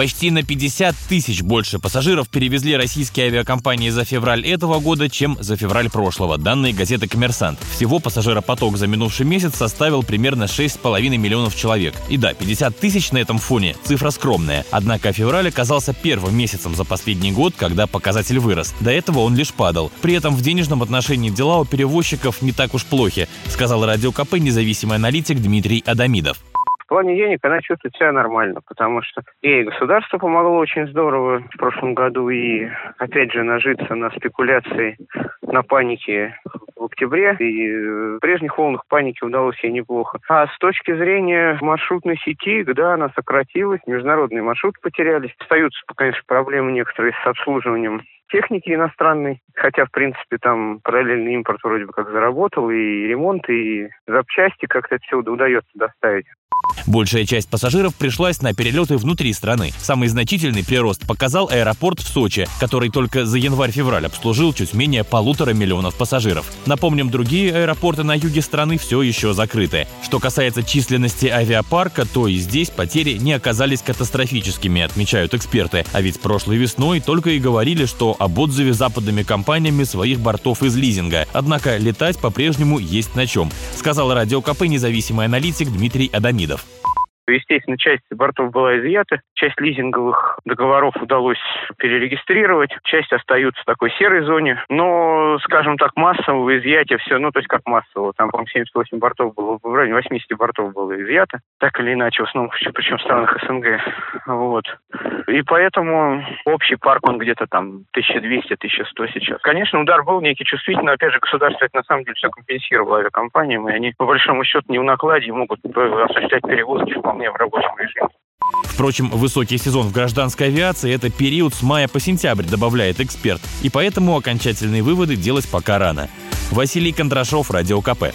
Почти на 50 тысяч больше пассажиров перевезли российские авиакомпании за февраль этого года, чем за февраль прошлого. Данные газеты «Коммерсант». Всего пассажиропоток за минувший месяц составил примерно 6,5 миллионов человек. И да, 50 тысяч на этом фоне – цифра скромная. Однако февраль оказался первым месяцем за последний год, когда показатель вырос. До этого он лишь падал. При этом в денежном отношении дела у перевозчиков не так уж плохи, сказал радио КП независимый аналитик Дмитрий Адамидов плане денег она чувствует себя нормально, потому что ей государство помогло очень здорово в прошлом году, и опять же нажиться на спекуляции, на панике в октябре, и в прежних волнах паники удалось ей неплохо. А с точки зрения маршрутной сети, да, она сократилась, международные маршруты потерялись. Остаются, конечно, проблемы некоторые с обслуживанием техники иностранной, хотя, в принципе, там параллельный импорт вроде бы как заработал, и ремонт, и запчасти как-то все удается доставить. Большая часть пассажиров пришлась на перелеты внутри страны. Самый значительный прирост показал аэропорт в Сочи, который только за январь-февраль обслужил чуть менее полутора миллионов пассажиров. Напомним, другие аэропорты на юге страны все еще закрыты. Что касается численности авиапарка, то и здесь потери не оказались катастрофическими, отмечают эксперты. А ведь прошлой весной только и говорили, что об отзыве западными компаниями своих бортов из лизинга. Однако летать по-прежнему есть на чем, сказал радио КП независимый аналитик Дмитрий Адамидов. инвалидов. Естественно, часть бортов была изъята, часть лизинговых договоров удалось перерегистрировать, часть остаются в такой серой зоне, но, скажем так, массового изъятия все, ну, то есть как массового, там, по-моему, 78 бортов было, в районе 80 бортов было изъято, так или иначе, в основном, причем в странах СНГ, вот. И поэтому общий парк, он где-то там 1200-1100 сейчас. Конечно, удар был некий чувствительный, опять же, государство это на самом деле все компенсировало авиакомпаниям, и они, по большому счету, не в накладе могут осуществлять перевозки вполне вполне в рабочем режиме. Впрочем, высокий сезон в гражданской авиации – это период с мая по сентябрь, добавляет эксперт. И поэтому окончательные выводы делать пока рано. Василий Кондрашов, Радио КП.